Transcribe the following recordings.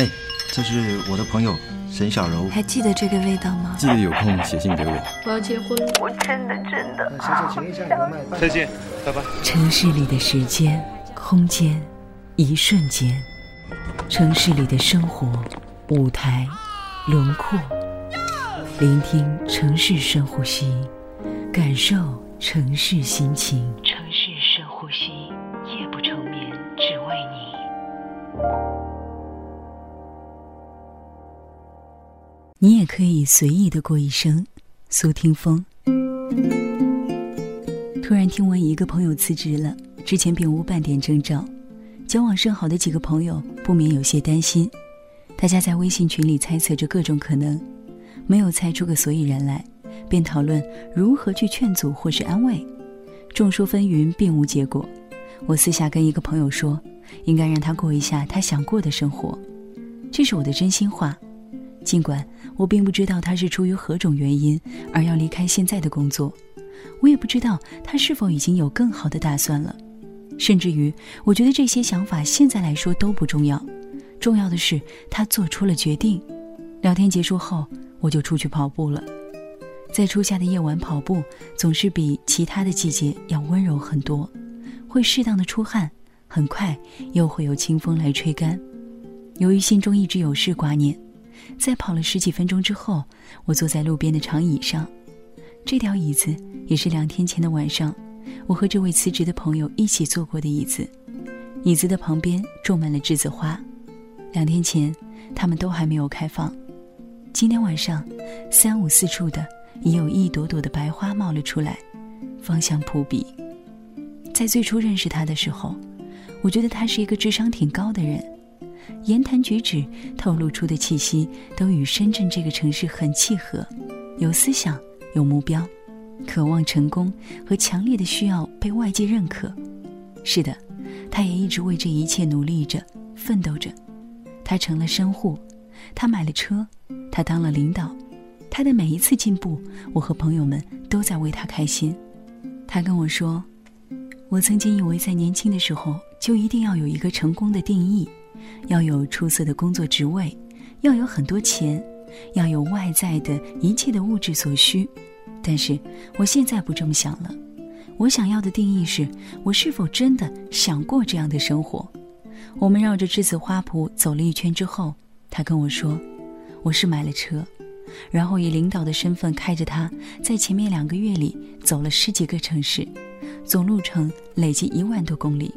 哎，这是我的朋友沈小柔。还记得这个味道吗？记得有空写信给我。我要结婚了，我真的真的。再见，拜拜。城市里的时间、空间，一瞬间；城市里的生活、舞台、轮廓。聆听城市深呼吸，感受城市心情。城市深呼吸，夜不成眠，只为你。你也可以随意的过一生。苏听风。突然听闻一个朋友辞职了，之前并无半点征兆，交往甚好的几个朋友不免有些担心，大家在微信群里猜测着各种可能。没有猜出个所以然来，便讨论如何去劝阻或是安慰，众说纷纭，并无结果。我私下跟一个朋友说，应该让他过一下他想过的生活，这是我的真心话。尽管我并不知道他是出于何种原因而要离开现在的工作，我也不知道他是否已经有更好的打算了，甚至于我觉得这些想法现在来说都不重要，重要的是他做出了决定。聊天结束后。我就出去跑步了，在初夏的夜晚跑步总是比其他的季节要温柔很多，会适当的出汗，很快又会有清风来吹干。由于心中一直有事挂念，在跑了十几分钟之后，我坐在路边的长椅上，这条椅子也是两天前的晚上，我和这位辞职的朋友一起坐过的椅子，椅子的旁边种满了栀子花，两天前它们都还没有开放。今天晚上，三五四处的已有一朵朵的白花冒了出来，芳香扑鼻。在最初认识他的时候，我觉得他是一个智商挺高的人，言谈举止透露出的气息都与深圳这个城市很契合，有思想，有目标，渴望成功和强烈的需要被外界认可。是的，他也一直为这一切努力着，奋斗着。他成了商户，他买了车。他当了领导，他的每一次进步，我和朋友们都在为他开心。他跟我说：“我曾经以为在年轻的时候就一定要有一个成功的定义，要有出色的工作职位，要有很多钱，要有外在的一切的物质所需。但是我现在不这么想了。我想要的定义是我是否真的想过这样的生活。”我们绕着栀子花圃走了一圈之后，他跟我说。我是买了车，然后以领导的身份开着它，在前面两个月里走了十几个城市，总路程累计一万多公里。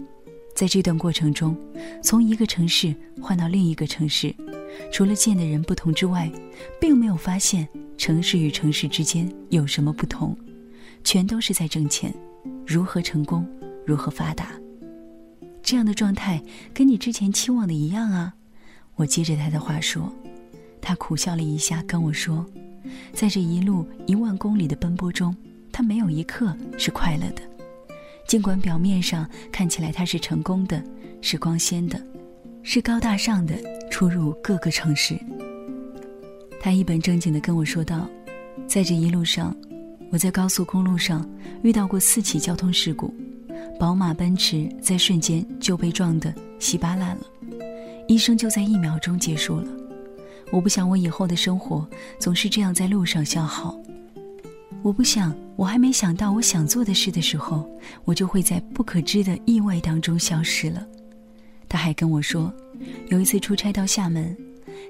在这段过程中，从一个城市换到另一个城市，除了见的人不同之外，并没有发现城市与城市之间有什么不同，全都是在挣钱，如何成功，如何发达。这样的状态跟你之前期望的一样啊！我接着他的话说。他苦笑了一下，跟我说：“在这一路一万公里的奔波中，他没有一刻是快乐的。尽管表面上看起来他是成功的，是光鲜的，是高大上的，出入各个城市。”他一本正经地跟我说道：“在这一路上，我在高速公路上遇到过四起交通事故，宝马、奔驰在瞬间就被撞得稀巴烂了，一生就在一秒钟结束了。”我不想我以后的生活总是这样在路上消耗。我不想我还没想到我想做的事的时候，我就会在不可知的意外当中消失了。他还跟我说，有一次出差到厦门，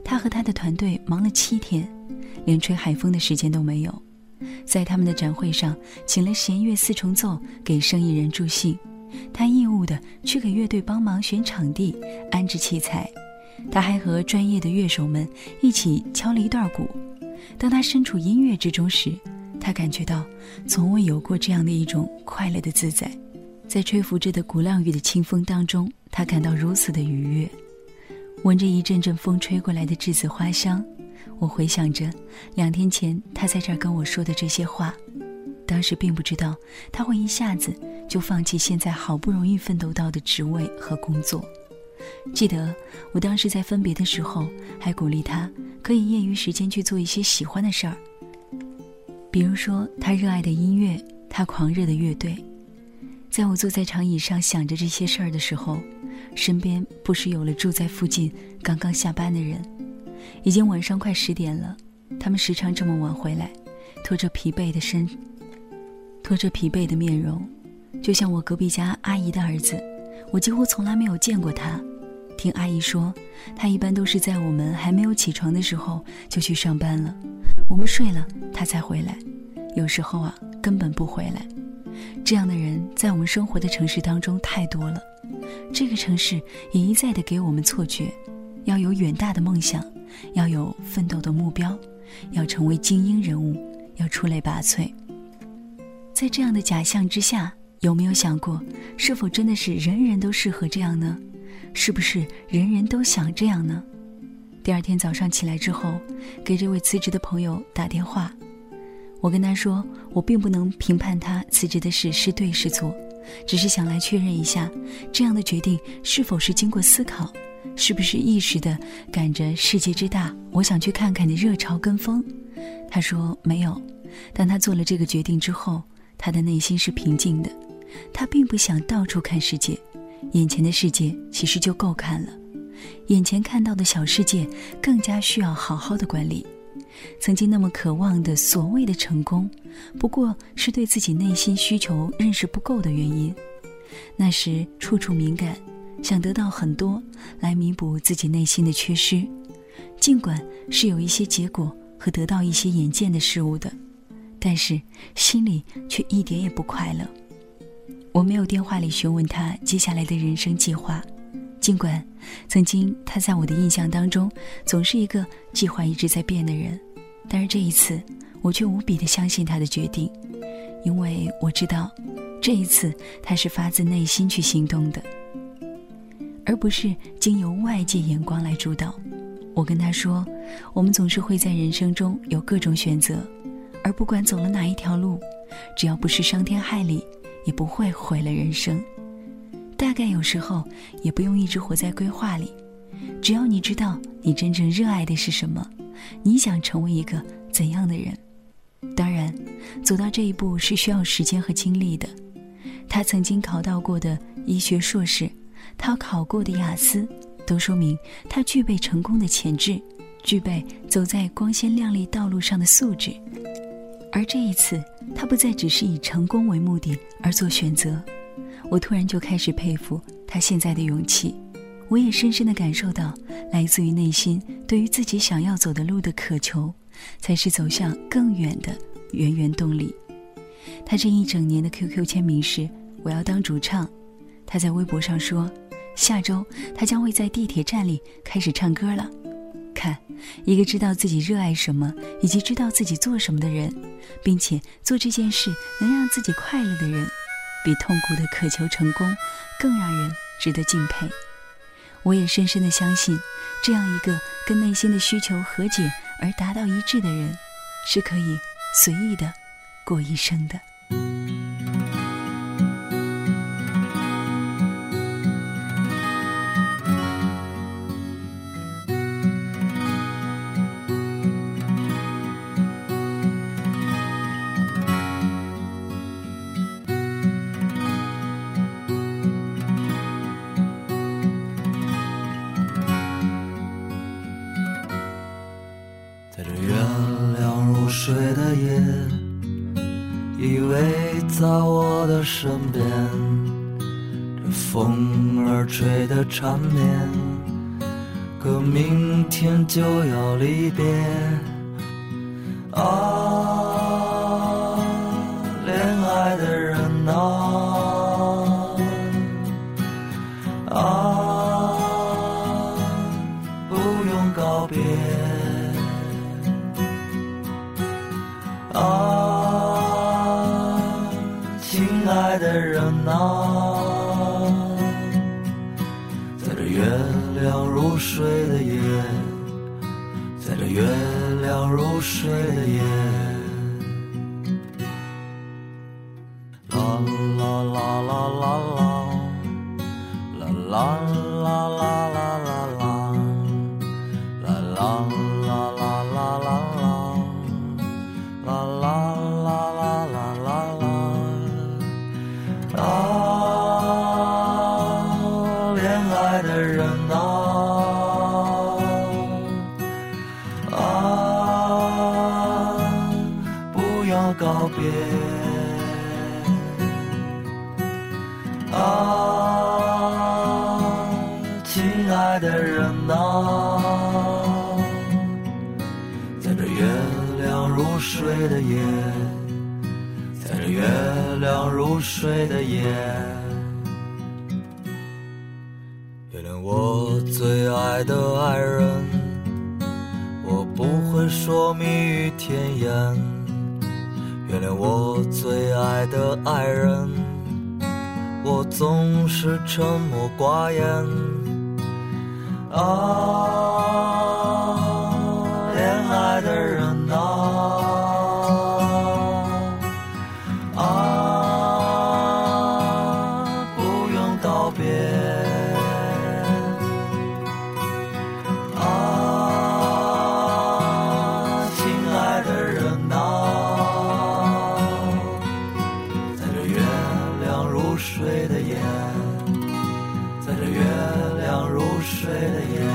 他和他的团队忙了七天，连吹海风的时间都没有。在他们的展会上，请了弦乐四重奏给生意人助兴，他义务的去给乐队帮忙选场地、安置器材。他还和专业的乐手们一起敲了一段鼓。当他身处音乐之中时，他感觉到从未有过这样的一种快乐的自在。在吹拂着的鼓浪屿的清风当中，他感到如此的愉悦。闻着一阵阵风吹过来的栀子花香，我回想着两天前他在这儿跟我说的这些话。当时并不知道他会一下子就放弃现在好不容易奋斗到的职位和工作。记得我当时在分别的时候，还鼓励他可以业余时间去做一些喜欢的事儿，比如说他热爱的音乐，他狂热的乐队。在我坐在长椅上想着这些事儿的时候，身边不时有了住在附近、刚刚下班的人。已经晚上快十点了，他们时常这么晚回来，拖着疲惫的身，拖着疲惫的面容，就像我隔壁家阿姨的儿子。我几乎从来没有见过他。听阿姨说，他一般都是在我们还没有起床的时候就去上班了，我们睡了他才回来。有时候啊，根本不回来。这样的人在我们生活的城市当中太多了。这个城市也一再的给我们错觉，要有远大的梦想，要有奋斗的目标，要成为精英人物，要出类拔萃。在这样的假象之下，有没有想过，是否真的是人人都适合这样呢？是不是人人都想这样呢？第二天早上起来之后，给这位辞职的朋友打电话。我跟他说，我并不能评判他辞职的事是对是错，只是想来确认一下，这样的决定是否是经过思考，是不是一时的赶着世界之大，我想去看看的热潮跟风。他说没有，当他做了这个决定之后，他的内心是平静的，他并不想到处看世界，眼前的世界其实就够看了，眼前看到的小世界更加需要好好的管理。曾经那么渴望的所谓的成功，不过是对自己内心需求认识不够的原因。那时处处敏感，想得到很多来弥补自己内心的缺失，尽管是有一些结果和得到一些眼见的事物的，但是心里却一点也不快乐。我没有电话里询问他接下来的人生计划，尽管曾经他在我的印象当中总是一个计划一直在变的人。但是这一次，我却无比的相信他的决定，因为我知道，这一次他是发自内心去行动的，而不是经由外界眼光来主导。我跟他说，我们总是会在人生中有各种选择，而不管走了哪一条路，只要不是伤天害理，也不会毁了人生。大概有时候也不用一直活在规划里，只要你知道你真正热爱的是什么。你想成为一个怎样的人？当然，走到这一步是需要时间和精力的。他曾经考到过的医学硕士，他考过的雅思，都说明他具备成功的潜质，具备走在光鲜亮丽道路上的素质。而这一次，他不再只是以成功为目的而做选择。我突然就开始佩服他现在的勇气。我也深深的感受到，来自于内心对于自己想要走的路的渴求，才是走向更远的源源动力。他这一整年的 QQ 签名是“我要当主唱”。他在微博上说，下周他将会在地铁站里开始唱歌了。看，一个知道自己热爱什么，以及知道自己做什么的人，并且做这件事能让自己快乐的人，比痛苦的渴求成功更让人值得敬佩。我也深深的相信，这样一个跟内心的需求和解而达到一致的人，是可以随意的过一生的。身边，这风儿吹得缠绵，可明天就要离别。啊，爱的人啊，在这月亮如水的夜，在这月亮如水的夜，啦啦啦啦啦啦啦啦，啦啦。要告别。啊，亲爱的人啊，在这月亮如水的夜，在这月亮如水的夜，原谅我最爱的爱人，我不会说蜜语甜言，原谅我最爱的爱人。我总是沉默寡言啊。睡的眼。